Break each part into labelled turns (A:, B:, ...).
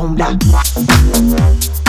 A: onda. Esa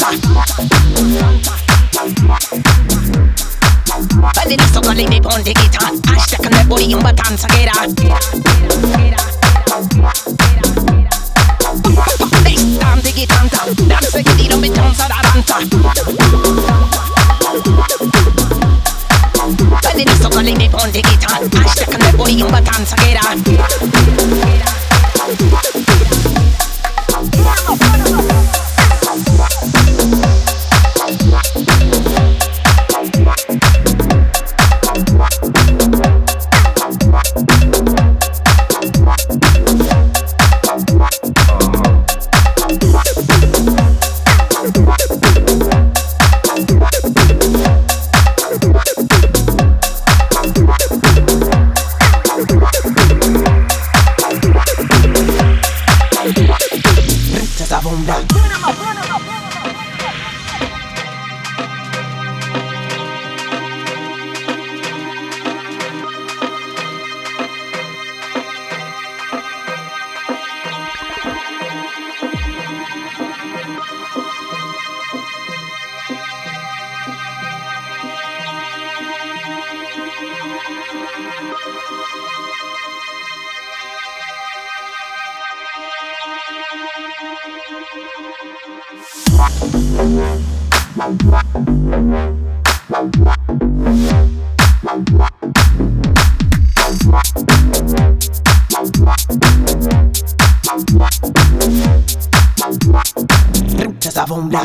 B: danza la danza. Belli di sto colli di ponti gita, hashtag ne body in batanza che era. Tam diggy tam tam, danse che di non mi danza la danza. Belli di sto colli di ponti gita, hashtag ne body in batanza che era. Savon la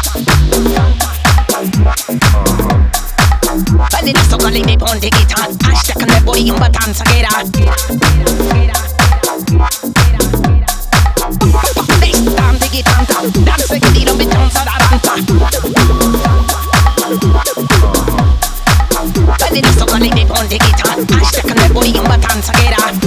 B: hashtag ne body in batanza che era. Tam diggy tam tam, danse che di non mi danza la danza. Belli di sto colli di ponti gita, hashtag ne body in batanza che era.